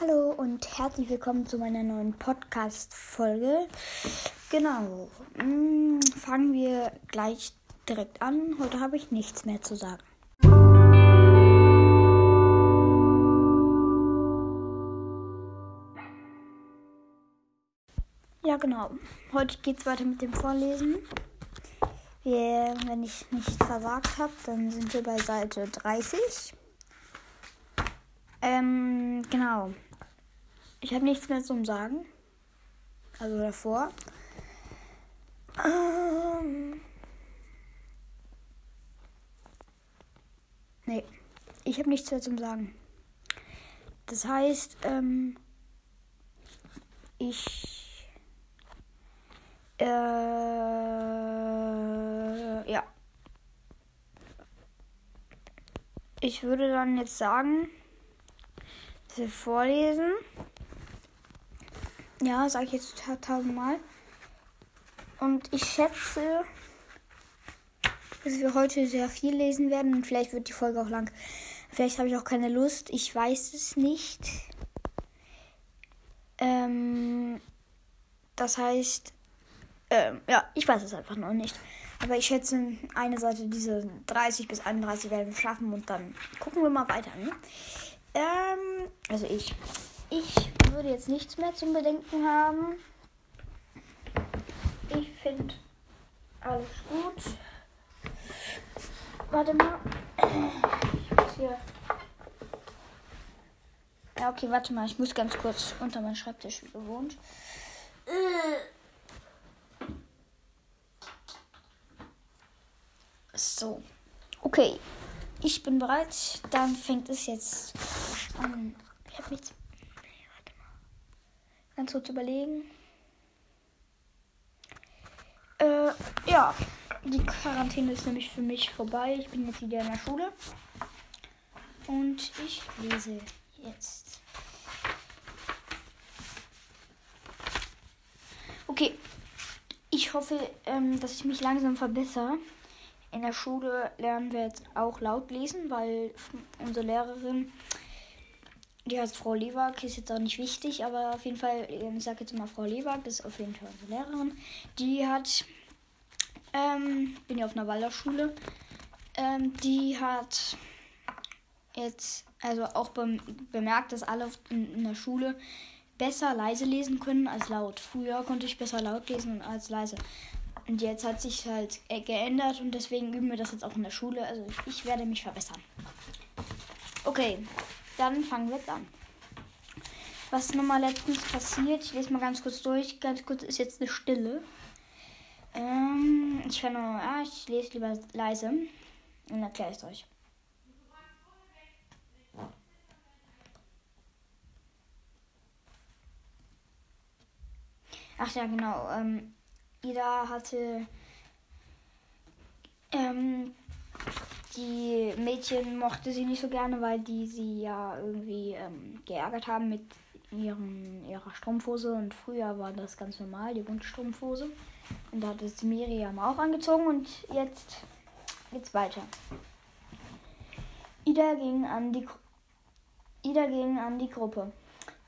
Hallo und herzlich willkommen zu meiner neuen Podcast-Folge. Genau, mm, fangen wir gleich direkt an. Heute habe ich nichts mehr zu sagen. Ja, genau. Heute geht es weiter mit dem Vorlesen. Wir, wenn ich nicht versagt habe, dann sind wir bei Seite 30. Ähm, genau. Ich habe nichts mehr zum Sagen. Also davor. Ähm. Nee, ich habe nichts mehr zum Sagen. Das heißt, ähm, ich. Äh, ja. Ich würde dann jetzt sagen, dass wir vorlesen. Ja, sage ich jetzt tausendmal. Und ich schätze, dass wir heute sehr viel lesen werden und vielleicht wird die Folge auch lang. Vielleicht habe ich auch keine Lust. Ich weiß es nicht. Ähm, das heißt, ähm, ja, ich weiß es einfach noch nicht. Aber ich schätze, eine Seite, diese 30 bis 31 werden wir schaffen und dann gucken wir mal weiter. Ne? Ähm, also ich. Ich würde jetzt nichts mehr zum Bedenken haben. Ich finde alles gut. Warte mal. Ich muss hier. Ja, okay, warte mal. Ich muss ganz kurz unter meinen Schreibtisch wie gewohnt. So. Okay. Ich bin bereit. Dann fängt es jetzt an. Ich habe nichts. Ganz kurz überlegen. Äh, ja. Die Quarantäne ist nämlich für mich vorbei. Ich bin jetzt wieder in der Schule. Und ich lese jetzt. Okay. Ich hoffe, ähm, dass ich mich langsam verbessere. In der Schule lernen wir jetzt auch laut lesen, weil unsere Lehrerin, die heißt Frau Lewag, ist jetzt auch nicht wichtig, aber auf jeden Fall, ich sage jetzt mal Frau Lewag, das ist auf jeden Fall unsere Lehrerin, die hat, ähm, bin ja auf einer Waldorfschule, ähm, die hat jetzt, also auch bemerkt, dass alle in, in der Schule besser leise lesen können als laut. Früher konnte ich besser laut lesen als leise. Und jetzt hat sich halt geändert und deswegen üben wir das jetzt auch in der Schule. Also ich werde mich verbessern. Okay, dann fangen wir jetzt an. Was nochmal letztens passiert? Ich lese mal ganz kurz durch. Ganz kurz ist jetzt eine Stille. Ähm, ich kann nur, ja, ich lese lieber leise und erkläre es euch. Ach ja, genau. Ähm, Ida hatte ähm, die Mädchen mochte sie nicht so gerne, weil die sie ja irgendwie ähm, geärgert haben mit ihren, ihrer Strumpfhose und früher war das ganz normal, die Wunschstrumpfhose. Und da hat es Miriam auch angezogen und jetzt geht's weiter. Ida ging an die Ida ging an die Gruppe.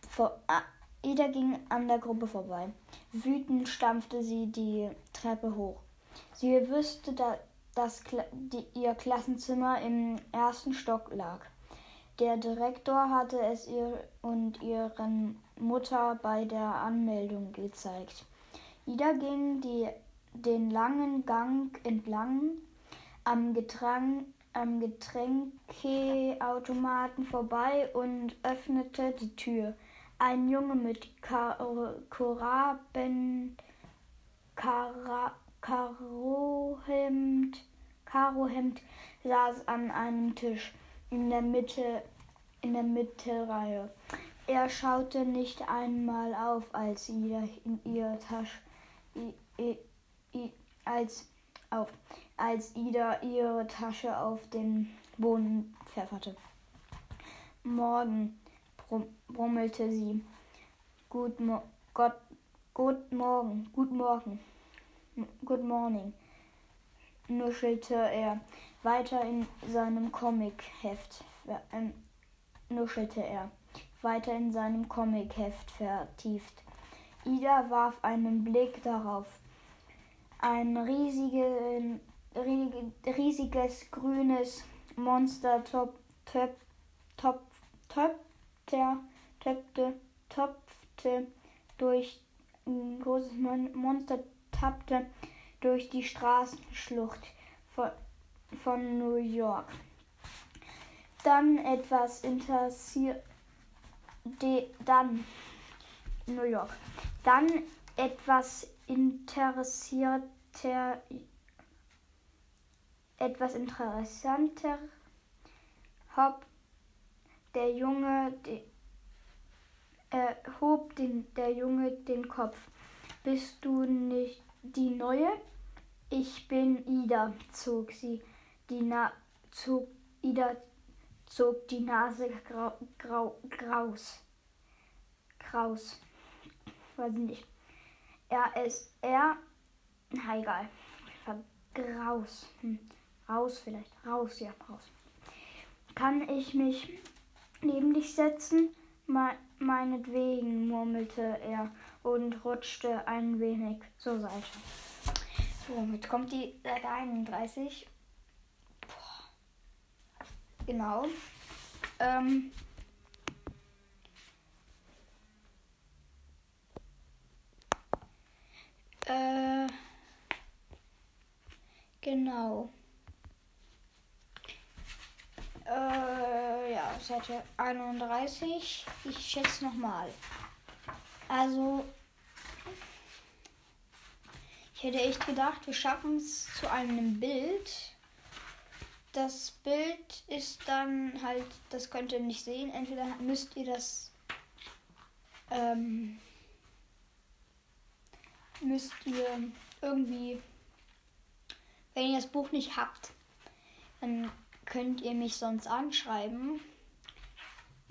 Vor, ah, Ida ging an der Gruppe vorbei. Wütend stampfte sie die Treppe hoch. Sie wusste, da, dass die, ihr Klassenzimmer im ersten Stock lag. Der Direktor hatte es ihr und ihren Mutter bei der Anmeldung gezeigt. Ida ging die, den langen Gang entlang am, Getränk, am Getränkeautomaten vorbei und öffnete die Tür. Ein Junge mit Koraben, Karohemd, Karohemd saß an einem Tisch in der Mitte in der Mittelreihe. Er schaute nicht einmal auf, als Ida in ihre Tasche als auf, als Ida ihre Tasche auf den Boden pfefferte. Morgen, brummelte sie. Gut, Gott, gut Morgen, gut Morgen, good morning, nuschelte er weiter in seinem Comicheft. Ähm, nuschelte er. weiter in seinem Comicheft vertieft. Ida warf einen Blick darauf. Ein riesigen, riesiges grünes Monster top, top, top, top, töpfte, topfte durch ein großes Monster tappte durch die Straßenschlucht von, von New York. Dann etwas interessiert dann New York. Dann etwas interessierter etwas interessanter hob der Junge de, äh, hob den, der Junge den Kopf. Bist du nicht die Neue? Ich bin Ida, zog sie die Na zog Ida zog die Nase grau, grau, graus. Kraus. Weiß ich nicht. Er ist er. Na egal. Graus. Hm. Raus vielleicht. Raus, ja, raus. Kann ich mich neben dich setzen? Me meinetwegen, murmelte er und rutschte ein wenig zur Seite. So, jetzt kommt die Seite 31. Boah. Genau. Ähm. Äh. Genau. Äh, ja, Seite 31. Ich schätze nochmal. Also, ich hätte echt gedacht, wir schaffen es zu einem Bild. Das Bild ist dann halt, das könnt ihr nicht sehen. Entweder müsst ihr das, ähm, müsst ihr irgendwie, wenn ihr das Buch nicht habt, dann könnt ihr mich sonst anschreiben.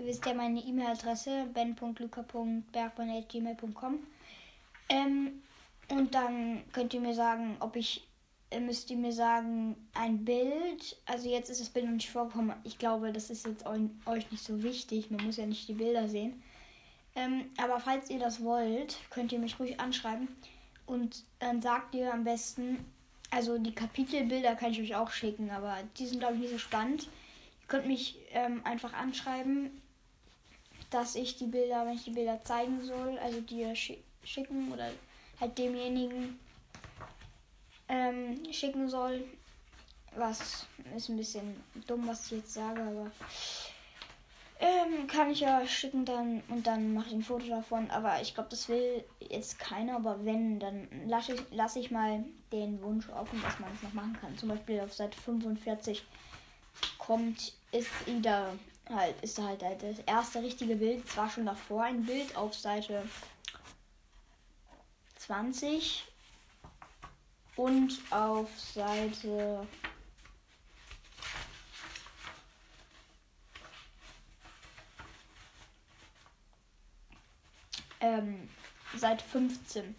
Ihr wisst ja meine E-Mail-Adresse ben.luca.bergmann.gmail.com ähm, Und dann könnt ihr mir sagen, ob ich, äh, müsst ihr mir sagen, ein Bild. Also jetzt ist das Bild noch nicht vorgekommen. Ich glaube, das ist jetzt euch nicht so wichtig. Man muss ja nicht die Bilder sehen. Ähm, aber falls ihr das wollt, könnt ihr mich ruhig anschreiben. Und dann sagt ihr am besten, also die Kapitelbilder kann ich euch auch schicken, aber die sind glaube ich nicht so spannend. Ihr könnt mich ähm, einfach anschreiben, dass ich die Bilder, wenn ich die Bilder zeigen soll, also dir schicken oder halt demjenigen ähm, schicken soll. Was ist ein bisschen dumm, was ich jetzt sage, aber ähm, kann ich ja schicken dann und dann mache ich ein Foto davon. Aber ich glaube, das will jetzt keiner. Aber wenn, dann lasse ich, lass ich mal den Wunsch offen, dass man es noch machen kann. Zum Beispiel auf Seite 45 kommt, ist Ida halt, ist halt das erste richtige Bild. Es war schon davor ein Bild auf Seite 20 und auf Seite ähm, seit 15.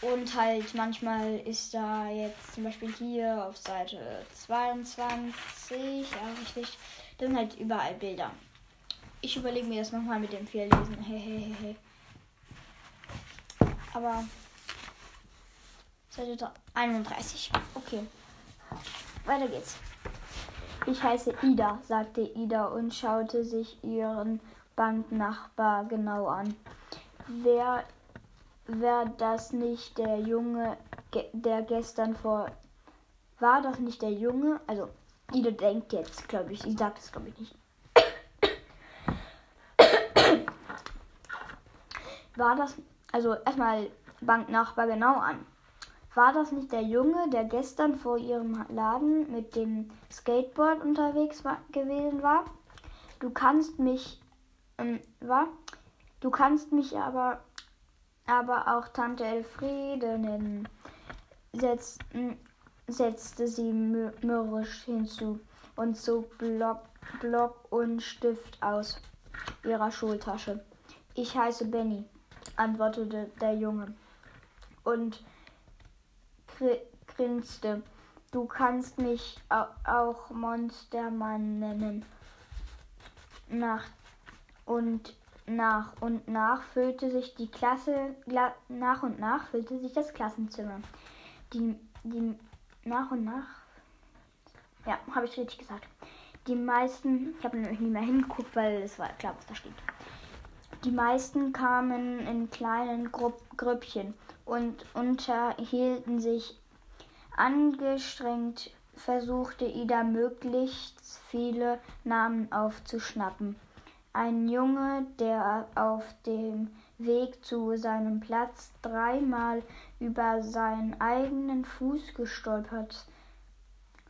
Und halt manchmal ist da jetzt zum Beispiel hier auf Seite 22, ja richtig, da sind halt überall Bilder. Ich überlege mir das nochmal mit dem Vierlesen. Hehehe. Aber Seite 31. Okay. Weiter geht's. Ich heiße Ida, sagte Ida und schaute sich ihren Banknachbar genau an. Wer, wär das nicht der Junge, der gestern vor. War das nicht der Junge? Also, Ida denkt jetzt, glaube ich. Ich sag das, glaube ich, nicht. War das. Also, erstmal Banknachbar genau an. War das nicht der Junge, der gestern vor ihrem Laden mit dem Skateboard unterwegs war, gewesen war? Du kannst mich ähm, war. Du kannst mich aber, aber auch Tante Elfriede nennen, Setz, setzte sie mürrisch hinzu und zog Block, Block und Stift aus ihrer Schultasche. Ich heiße Benny, antwortete der Junge und grinste. Du kannst mich auch Monstermann nennen. Nach Und nach und nach füllte sich die Klasse, nach und nach füllte sich das Klassenzimmer. Die, die nach und nach, ja, habe ich richtig gesagt. Die meisten, ich habe nämlich nie mehr hingeguckt, weil es war klar, was da steht. Die meisten kamen in kleinen Grupp, Grüppchen und unterhielten sich angestrengt, versuchte Ida möglichst viele Namen aufzuschnappen. Ein Junge, der auf dem Weg zu seinem Platz dreimal über seinen eigenen Fuß gestolpert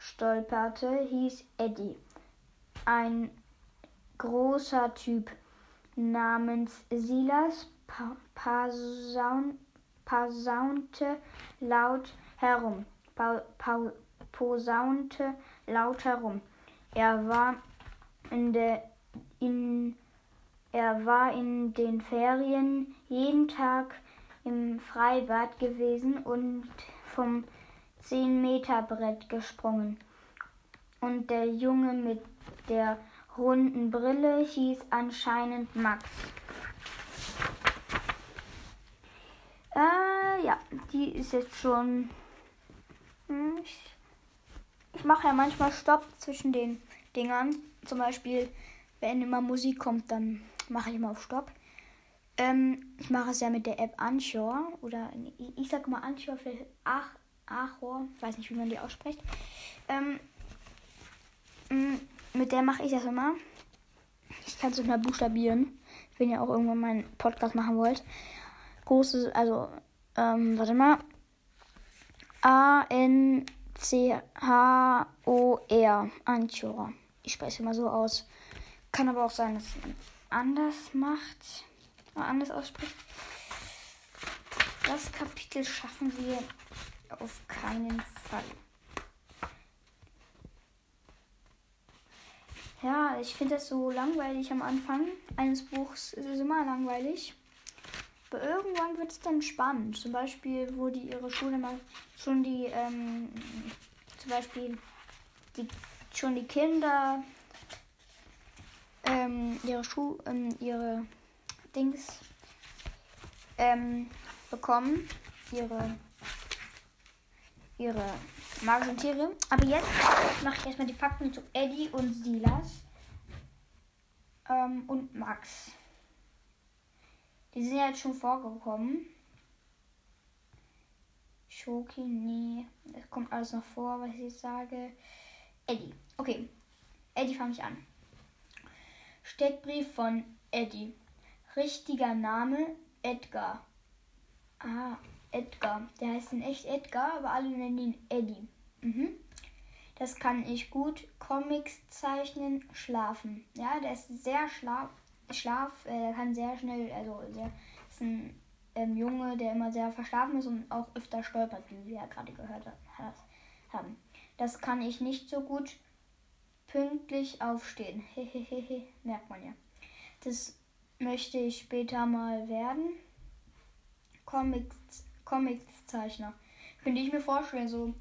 stolperte, hieß Eddie. Ein großer Typ namens Silas posaunte laut herum. Posaunte laut herum. Er war in der in, er war in den Ferien jeden Tag im Freibad gewesen und vom 10-Meter-Brett gesprungen. Und der Junge mit der runden Brille hieß anscheinend Max. Äh, ja, die ist jetzt schon. Hm, ich, ich mache ja manchmal Stopp zwischen den Dingern. Zum Beispiel wenn immer Musik kommt, dann mache ich immer auf Stopp. Ähm, ich mache es ja mit der App Anchor oder ich, sage mal Anchor für Ach, Achor, ich weiß nicht, wie man die ausspricht. Ähm, mm, mit der mache ich das immer. Ich kann es mehr buchstabieren, wenn ihr auch irgendwann meinen Podcast machen wollt. Großes, also, ähm, warte mal. A-N-C-H-O-R. Anchor. Ich spreche es immer so aus. Kann aber auch sein, dass anders macht. Oder anders ausspricht. Das Kapitel schaffen wir auf keinen Fall. Ja, ich finde das so langweilig am Anfang eines Buchs. Es ist immer langweilig. Aber irgendwann wird es dann spannend. Zum Beispiel, wo die ihre Schule mal schon die, ähm, zum Beispiel die, schon die Kinder ähm, ihre Schuhe, ähm, ihre Dings ähm, bekommen. Ihre, ihre magischen Tiere. Aber jetzt mache ich erstmal die Fakten zu Eddie und Silas. Ähm, und Max. Die sind ja jetzt schon vorgekommen. Schoki, nee. Es kommt alles noch vor, was ich jetzt sage. Eddie. Okay. Eddie fange ich an. Steckbrief von Eddie. Richtiger Name Edgar. Ah, Edgar. Der heißt in echt Edgar, aber alle nennen ihn Eddie. Mhm. Das kann ich gut. Comics zeichnen, schlafen. Ja, der ist sehr schlaf. Schlaf, äh, kann sehr schnell, also sehr, ist ein ähm, Junge, der immer sehr verschlafen ist und auch öfter stolpert, wie wir ja gerade gehört haben. Das kann ich nicht so gut pünktlich aufstehen. Hehehe, merkt man ja. Das möchte ich später mal werden. Comics, Comics-Zeichner. Könnte ich mir vorstellen, so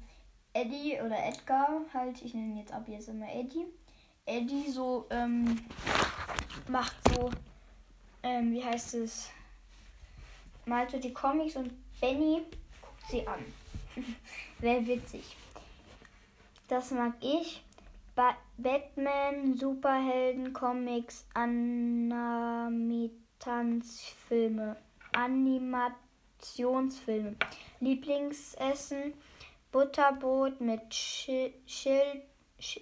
Eddie oder Edgar, halt, ich nenne jetzt ab jetzt immer Eddie. Eddie so, ähm, macht so, ähm, wie heißt es, malt so die Comics und Benny guckt sie an. Wäre witzig. Das mag ich. Ba Batman, Superhelden, Comics, Animationsfilme, Animationsfilme. Lieblingsessen, Butterbrot mit Sch Schild, Sch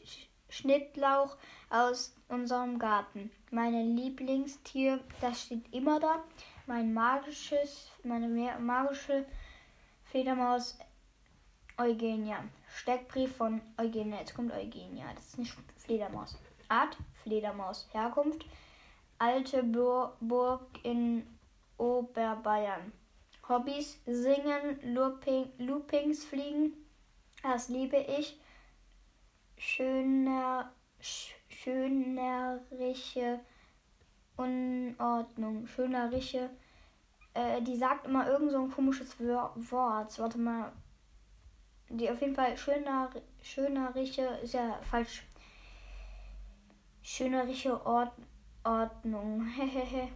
Schnittlauch aus unserem Garten. Meine Lieblingstier, das steht immer da. Mein magisches, meine magische Fledermaus Eugenia. Steckbrief von Eugenia. Jetzt kommt Eugenia. Das ist nicht Fledermaus. Art Fledermaus. Herkunft Alte Bur Burg in Oberbayern. Hobbys Singen, Looping, Loopings fliegen. Das liebe ich. Schöner, schönerische Unordnung. Schönerische. Äh, die sagt immer irgend so ein komisches Wort. Warte mal die auf jeden Fall schöner, schönerische, ist ja falsch. Schönerische Ord, Ordnung.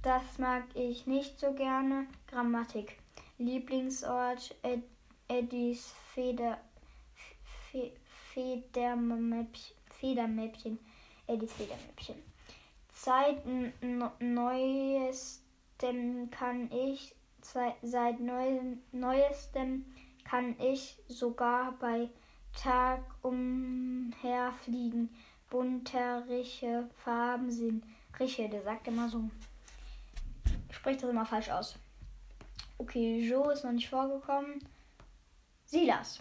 Das mag ich nicht so gerne. Grammatik. Lieblingsort Ed Eddies Feder, Fe Federmäppchen. Federmäppchen. Eddies Federmäppchen. Seit neuestem kann ich seit neuestem kann ich sogar bei Tag umherfliegen. Bunteriche Farben sind. Riche, der sagt immer so. Spricht das immer falsch aus. Okay, Joe ist noch nicht vorgekommen. Silas.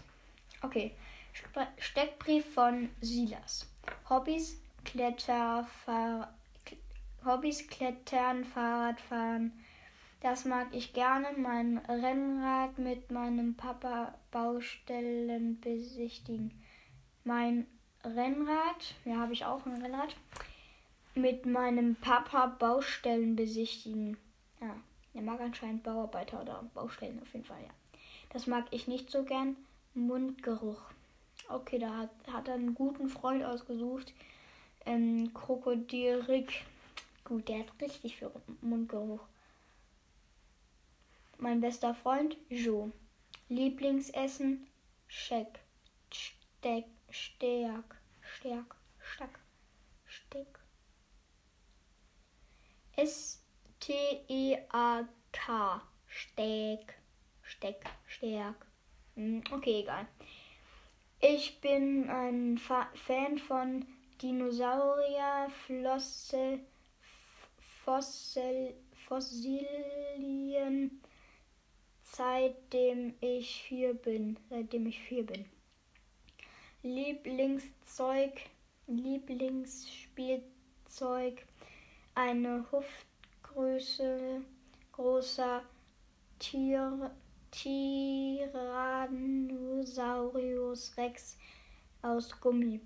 Okay. Steckbrief von Silas. Hobbys, Kletter, Fahr Hobbys, Klettern, Fahrradfahren. Das mag ich gerne. Mein Rennrad mit meinem Papa Baustellen besichtigen. Mein Rennrad, ja, habe ich auch ein Rennrad, mit meinem Papa Baustellen besichtigen. Ja, er mag anscheinend Bauarbeiter oder Baustellen auf jeden Fall, ja. Das mag ich nicht so gern. Mundgeruch. Okay, da hat, hat er einen guten Freund ausgesucht. Ähm, Krokodil Rick. Gut, der hat richtig viel Mundgeruch. Mein bester Freund Joe. Lieblingsessen Scheck. Steck. Stärk. Stärk. Stack. Steck. S-T-E-A-K. Steck. Steck. Stärk. Okay, egal. Ich bin ein Fa Fan von Dinosaurier, Flosse, Fossil, Fossilien, seitdem ich vier bin. Seitdem ich vier bin. Lieblingszeug, Lieblingsspielzeug, eine Hüftgröße großer Tier, Tyrannosaurus Rex aus Gummi.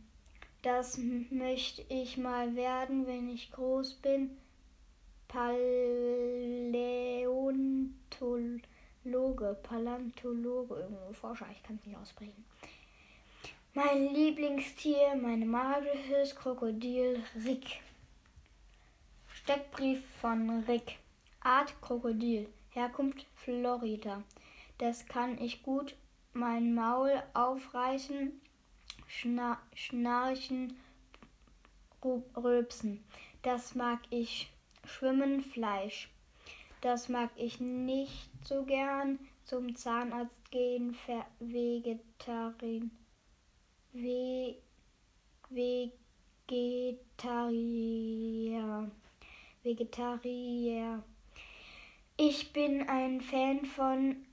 Das möchte ich mal werden, wenn ich groß bin. Paläontologe. Loge, Palantologe, irgendwo Forscher, ich kann es nicht aussprechen. Mein Lieblingstier, meine magisches Krokodil Rick. Steckbrief von Rick. Art Krokodil. Herkunft Florida. Das kann ich gut. Mein Maul aufreißen, schna schnarchen, rülpsen. Das mag ich. Schwimmen, Fleisch. Das mag ich nicht so gern. Zum Zahnarzt gehen, Vegetarin. Ve Vegetarier. Vegetarier. Ich bin ein Fan von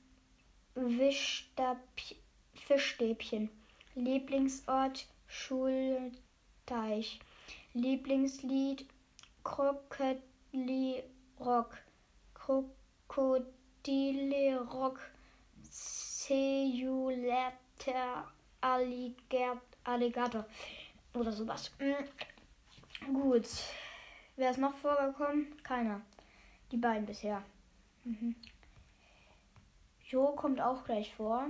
Fischstäbchen. Lieblingsort Schulteich. Lieblingslied Krokodili Rock. Krokodile Rock. Seulater Alligator. Oder sowas. Mhm. Gut. Wer ist noch vorgekommen? Keiner. Die beiden bisher. Mhm. Jo kommt auch gleich vor.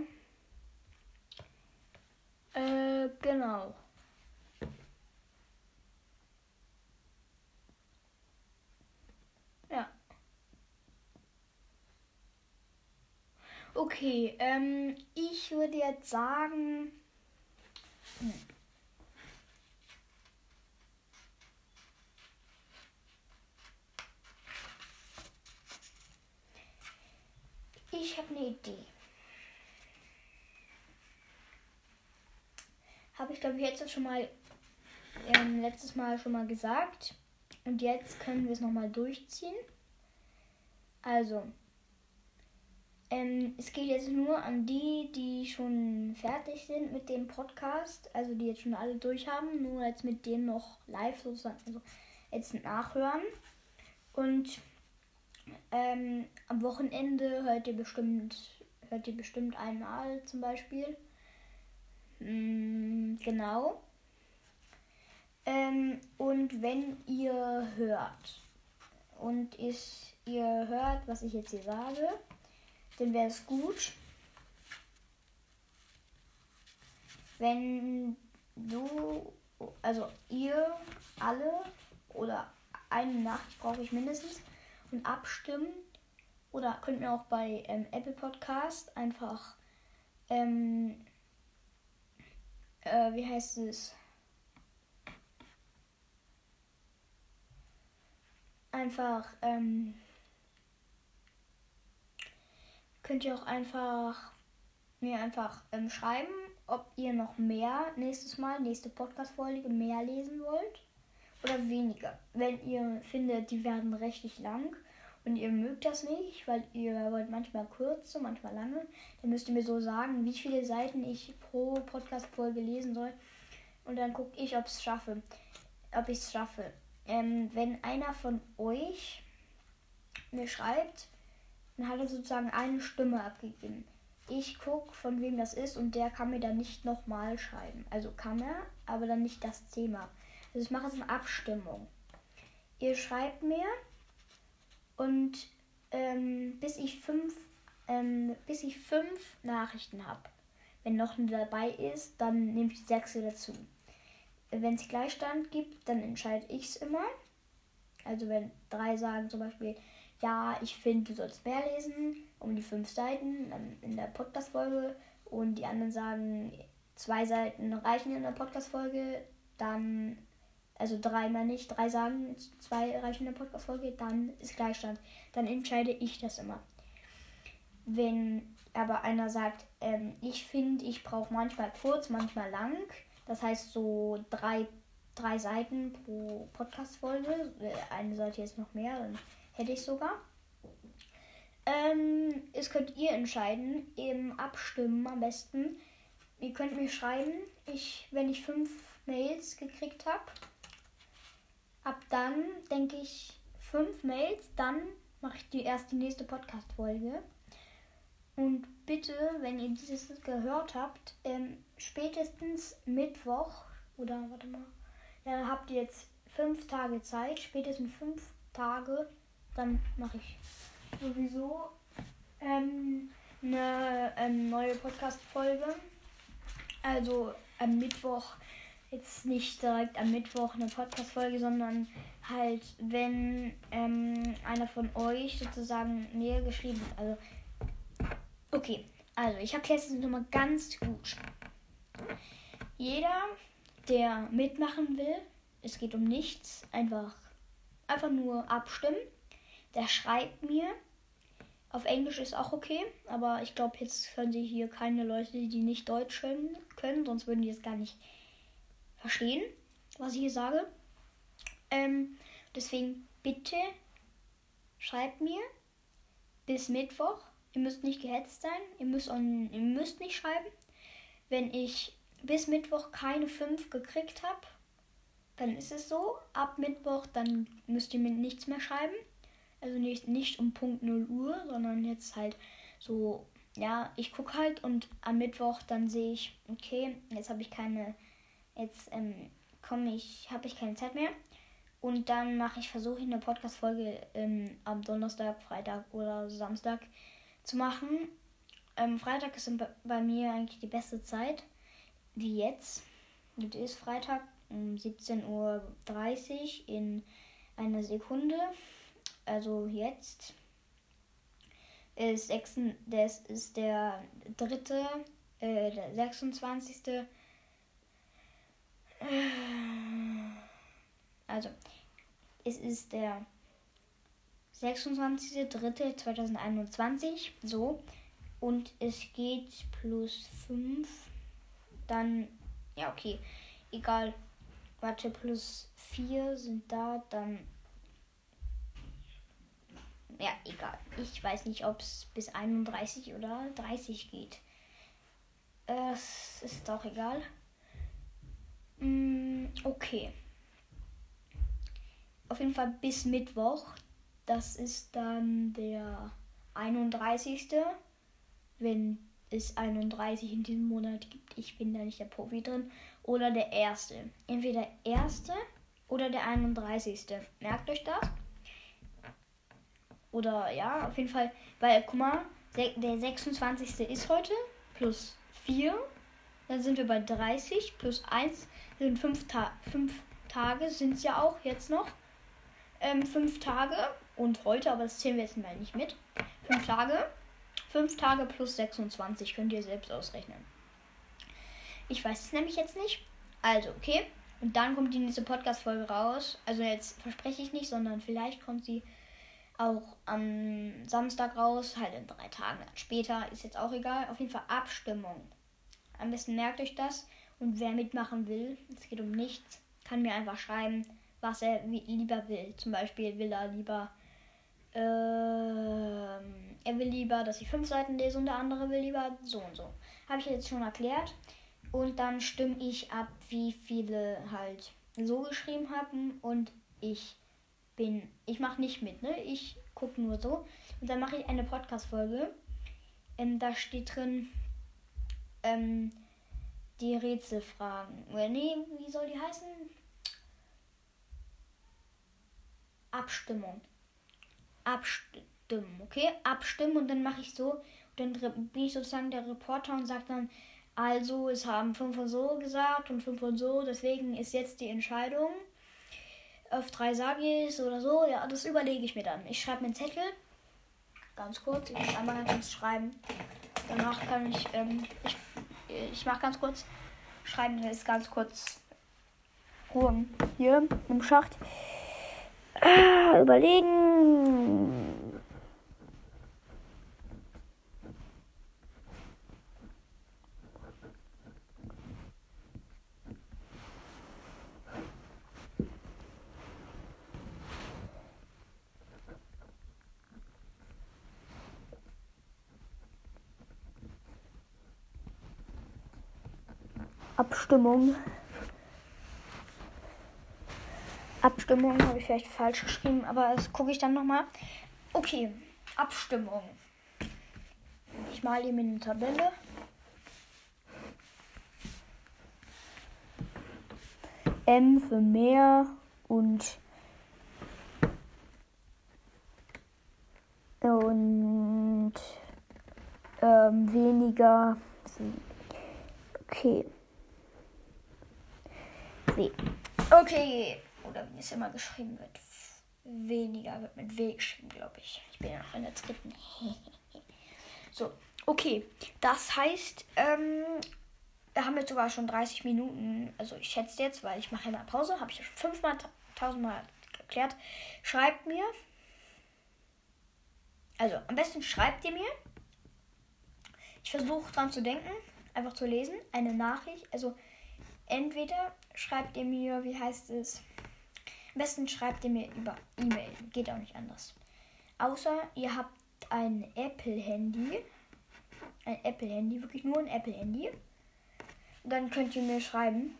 Äh, genau. Okay, ähm, ich würde jetzt sagen. Hm. Ich habe eine Idee. Habe ich glaube ich jetzt schon mal ähm, letztes Mal schon mal gesagt. Und jetzt können wir es nochmal durchziehen. Also, ähm, es geht jetzt nur an die, die schon fertig sind mit dem Podcast, also die jetzt schon alle durch haben, nur jetzt mit denen noch live sozusagen, also jetzt nachhören. Und ähm, am Wochenende hört ihr bestimmt, hört ihr bestimmt einmal zum Beispiel. Mm, genau. Ähm, und wenn ihr hört und ich, ihr hört, was ich jetzt hier sage, dann wäre es gut, wenn du, also ihr alle oder eine Nachricht brauche ich mindestens. Und abstimmen. Oder könnt mir auch bei ähm, Apple Podcast einfach, ähm, äh, wie heißt es? Einfach, ähm, könnt ihr auch einfach mir einfach ähm, schreiben, ob ihr noch mehr nächstes Mal, nächste Podcast-Folge mehr lesen wollt oder weniger. Wenn ihr findet, die werden richtig lang und ihr mögt das nicht, weil ihr wollt manchmal kurze, manchmal lange, dann müsst ihr mir so sagen, wie viele Seiten ich pro Podcast-Folge lesen soll. Und dann gucke ich, ob es schaffe. Ob ich es schaffe. Ähm, wenn einer von euch mir schreibt, dann hat er sozusagen eine Stimme abgegeben. Ich gucke, von wem das ist und der kann mir dann nicht nochmal schreiben. Also kann er, aber dann nicht das Thema. Also ich mache jetzt eine Abstimmung. Ihr schreibt mir und ähm, bis ich fünf, ähm, bis ich fünf Nachrichten habe. Wenn noch eine dabei ist, dann nehme ich die sechste dazu. Wenn es Gleichstand gibt, dann entscheide ich es immer. Also wenn drei sagen zum Beispiel, ja, ich finde, du sollst mehr lesen, um die fünf Seiten in der Podcast-Folge und die anderen sagen, zwei Seiten reichen in der Podcast-Folge, dann also dreimal nicht, drei sagen, zwei reichen in der Podcast-Folge, dann ist Gleichstand. Dann entscheide ich das immer. Wenn aber einer sagt, ähm, ich finde, ich brauche manchmal kurz, manchmal lang, das heißt so drei, drei Seiten pro Podcast-Folge, äh, eine Seite jetzt noch mehr, dann hätte ich sogar. Ähm, es könnt ihr entscheiden, eben abstimmen am besten. Ihr könnt mir schreiben, ich, wenn ich fünf Mails gekriegt habe, ab dann denke ich fünf Mails, dann mache ich die erst die nächste Podcast-Folge. Und bitte, wenn ihr dieses gehört habt, ähm, spätestens Mittwoch oder warte mal, ja, habt ihr jetzt fünf Tage Zeit, spätestens fünf Tage, dann mache ich sowieso ähm, eine ähm, neue Podcast-Folge. Also am Mittwoch jetzt nicht direkt am Mittwoch eine Podcast-Folge, sondern halt, wenn ähm, einer von euch sozusagen näher geschrieben hat. Also, okay, also ich habe jetzt nochmal ganz gut. Jeder, der mitmachen will, es geht um nichts, einfach, einfach nur abstimmen, der schreibt mir. Auf Englisch ist auch okay, aber ich glaube, jetzt hören sie hier keine Leute, die nicht Deutsch können, sonst würden die es gar nicht verstehen, was ich hier sage. Ähm, deswegen bitte schreibt mir bis Mittwoch. Ihr müsst nicht gehetzt sein. Ihr müsst, on, ihr müsst nicht schreiben. Wenn ich bis Mittwoch keine 5 gekriegt habe, dann ist es so. Ab Mittwoch, dann müsst ihr mir nichts mehr schreiben. Also nicht, nicht um Punkt 0 Uhr, sondern jetzt halt so, ja, ich gucke halt und am Mittwoch dann sehe ich, okay, jetzt habe ich keine jetzt ähm, komme ich, habe ich keine Zeit mehr. Und dann mache ich, versuche ich eine Podcast-Folge ähm, am Donnerstag, Freitag oder Samstag zu machen. Ähm, Freitag ist bei mir eigentlich die beste Zeit, wie jetzt. Und ist Freitag um 17.30 Uhr in einer Sekunde. Also jetzt. Ist, das ist der dritte, äh, der 26. Also, es ist der 26.03.2021, so. Und es geht plus 5. Dann, ja, okay. Egal. Warte, plus 4 sind da, dann. Ja, egal. Ich weiß nicht, ob es bis 31 oder 30 geht. Es ist auch egal. Mm, okay. Auf jeden Fall bis Mittwoch. Das ist dann der 31. Wenn es 31 in diesem Monat gibt. Ich bin da nicht der Profi drin. Oder der erste. Entweder der erste oder der 31. Merkt euch das? Oder ja, auf jeden Fall. Weil, guck mal, der 26. ist heute. Plus 4. Dann sind wir bei 30 plus 1 sind fünf, Ta fünf Tage, sind es ja auch jetzt noch. ähm, fünf Tage und heute, aber das zählen wir jetzt mal nicht mit. Fünf Tage. Fünf Tage plus 26 könnt ihr selbst ausrechnen. Ich weiß es nämlich jetzt nicht. Also, okay. Und dann kommt die nächste Podcast-Folge raus. Also jetzt verspreche ich nicht, sondern vielleicht kommt sie auch am Samstag raus, halt in drei Tagen später, ist jetzt auch egal. Auf jeden Fall Abstimmung. Am besten merkt euch das. Und wer mitmachen will, es geht um nichts, kann mir einfach schreiben, was er lieber will. Zum Beispiel will er lieber, ähm, er will lieber, dass ich fünf Seiten lese und der andere will lieber so und so. Habe ich jetzt schon erklärt. Und dann stimme ich ab, wie viele halt so geschrieben haben und ich bin, ich mache nicht mit, ne? Ich gucke nur so. Und dann mache ich eine Podcast-Folge. Ähm, da steht drin, ähm, die Rätselfragen. Oder nee, wie soll die heißen? Abstimmung. Abstimmen, okay? Abstimmen und dann mache ich so. Und dann bin ich sozusagen der Reporter und sage dann, also es haben fünf und so gesagt und fünf und so, deswegen ist jetzt die Entscheidung. Auf drei es oder so, ja, das überlege ich mir dann. Ich schreibe mir einen Zettel, ganz kurz, ich muss einmal ganz schreiben. Danach kann ich, ähm, ich ich mache ganz kurz, schreiben jetzt ganz kurz Ruhe hier im Schacht. Ah, überlegen. Abstimmung. Abstimmung habe ich vielleicht falsch geschrieben, aber das gucke ich dann nochmal. Okay, Abstimmung. Ich male ihm eine Tabelle. M für mehr und und ähm, weniger. Okay. W. Okay. Oder wie es immer geschrieben wird. Weniger wird mit W geschrieben, glaube ich. Ich bin ja noch in der dritten. so, okay. Das heißt, ähm, wir haben jetzt sogar schon 30 Minuten. Also ich schätze jetzt, weil ich mache immer Pause. Habe ich ja schon fünfmal, tausendmal erklärt. Schreibt mir. Also am besten schreibt ihr mir. Ich versuche dran zu denken, einfach zu lesen. Eine Nachricht. Also entweder schreibt ihr mir, wie heißt es? Am besten schreibt ihr mir über E-Mail. Geht auch nicht anders. Außer ihr habt ein Apple-Handy. Ein Apple-Handy, wirklich nur ein Apple-Handy. Dann könnt ihr mir schreiben,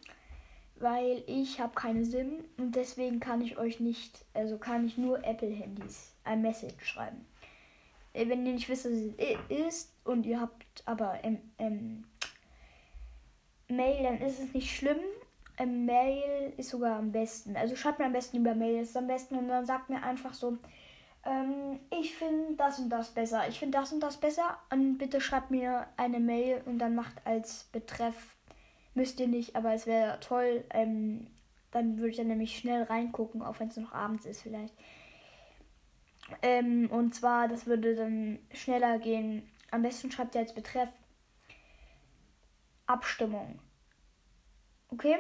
weil ich habe keine SIM und deswegen kann ich euch nicht, also kann ich nur Apple-Handys ein Message schreiben. Äh, wenn ihr nicht wisst, was es ist und ihr habt aber ähm, Mail, dann ist es nicht schlimm. Ähm, Mail ist sogar am besten. Also schreibt mir am besten über Mail, ist am besten und dann sagt mir einfach so, ähm, ich finde das und das besser. Ich finde das und das besser. Und bitte schreibt mir eine Mail und dann macht als Betreff, müsst ihr nicht, aber es wäre toll. Ähm, dann würde ich dann nämlich schnell reingucken, auch wenn es noch abends ist vielleicht. Ähm, und zwar, das würde dann schneller gehen. Am besten schreibt ihr als Betreff Abstimmung. Okay?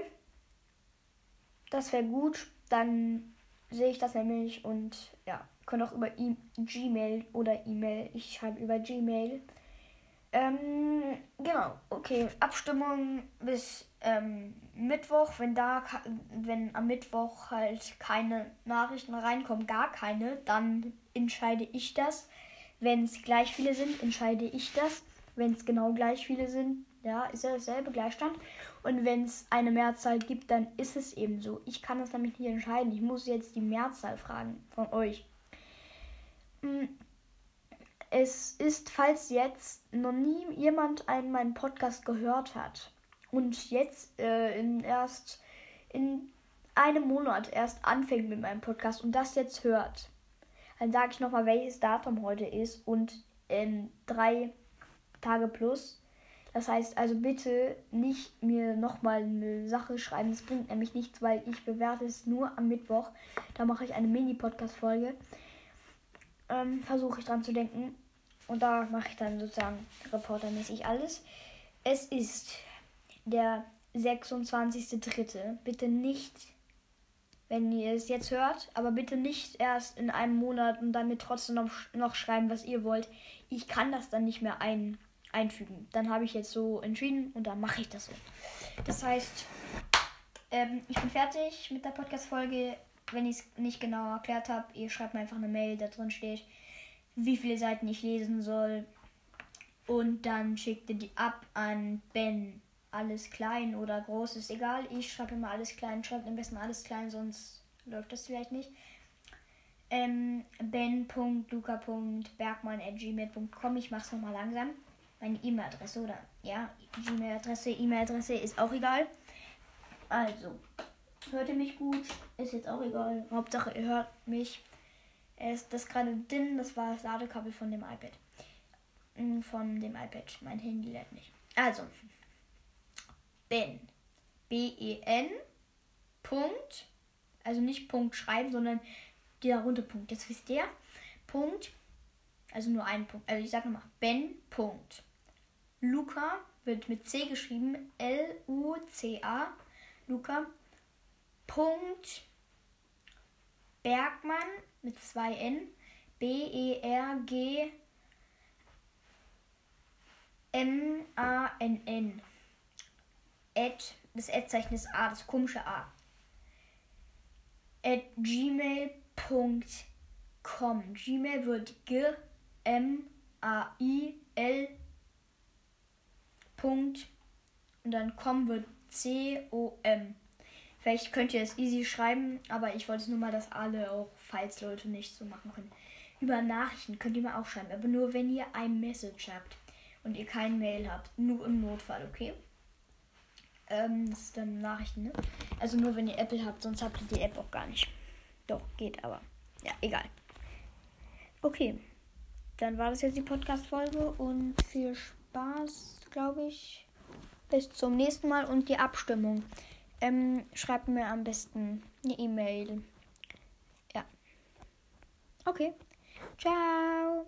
Das wäre gut. Dann sehe ich das nämlich und ja, könnt auch über e Gmail oder E-Mail. Ich schreibe über Gmail. Ähm, genau, okay. Abstimmung bis ähm, Mittwoch. Wenn da, wenn am Mittwoch halt keine Nachrichten reinkommen, gar keine, dann entscheide ich das. Wenn es gleich viele sind, entscheide ich das. Wenn es genau gleich viele sind, ja, ist ja dasselbe Gleichstand. Und wenn es eine Mehrzahl gibt, dann ist es eben so. Ich kann das nämlich nicht entscheiden. Ich muss jetzt die Mehrzahl fragen von euch. Hm, es ist, falls jetzt noch nie jemand einen meinen Podcast gehört hat und jetzt äh, in erst in einem Monat erst anfängt mit meinem Podcast und das jetzt hört, dann sage ich nochmal, welches Datum heute ist und in drei Tage plus Das heißt also bitte nicht mir nochmal eine Sache schreiben. Das bringt nämlich nichts, weil ich bewerte es nur am Mittwoch. Da mache ich eine Mini-Podcast-Folge. Ähm, Versuche ich dran zu denken. Und da mache ich dann sozusagen reportermäßig alles. Es ist der 26.3. Bitte nicht, wenn ihr es jetzt hört, aber bitte nicht erst in einem Monat und dann mir trotzdem noch, noch schreiben, was ihr wollt. Ich kann das dann nicht mehr ein, einfügen. Dann habe ich jetzt so entschieden und dann mache ich das so. Das heißt, ähm, ich bin fertig mit der Podcast-Folge. Wenn ich es nicht genau erklärt habe, ihr schreibt mir einfach eine Mail, da drin steht, wie viele Seiten ich lesen soll. Und dann schickt ihr die ab an Ben. Alles klein oder groß ist egal. Ich schreibe immer alles klein. Schreibt am besten alles klein, sonst läuft das vielleicht nicht. Ähm, ben.luca.bergmann.gmail.com. Ich mache es nochmal langsam. Meine E-Mail-Adresse oder ja, Gmail-Adresse, E-Mail-Adresse ist auch egal. Also, hört ihr mich gut? Ist jetzt auch egal. Hauptsache, ihr hört mich. ist das gerade dünn, das war das Ladekabel von dem iPad. Mm, von dem iPad. Mein Handy lädt nicht. Also, Ben. B-E-N. Punkt. Also nicht Punkt schreiben, sondern dieser runde Punkt. Jetzt wisst ihr. Punkt. Also nur ein Punkt. Also ich sage nochmal. Ben. Punkt. Luca wird mit C geschrieben. L-U-C-A. Luca. Punkt. Bergmann mit zwei N. B-E-R-G. M-A-N-N. At, das Ad-Zeichen ist A, das komische A. At gmail.com. Gmail wird G, M, A, I, L. Punkt. Und dann com wird C, O, M. Vielleicht könnt ihr es easy schreiben, aber ich wollte nur mal, dass alle auch, falls Leute nicht so machen können. Über Nachrichten könnt ihr mal auch schreiben, aber nur wenn ihr ein Message habt und ihr kein Mail habt. Nur im Notfall, okay? Ähm, das ist dann Nachrichten, ne? Also nur wenn ihr Apple habt, sonst habt ihr die App auch gar nicht. Doch, geht, aber ja, egal. Okay, dann war das jetzt die Podcast-Folge und viel Spaß, glaube ich. Bis zum nächsten Mal und die Abstimmung. Ähm, schreibt mir am besten eine E-Mail. Ja. Okay. Ciao.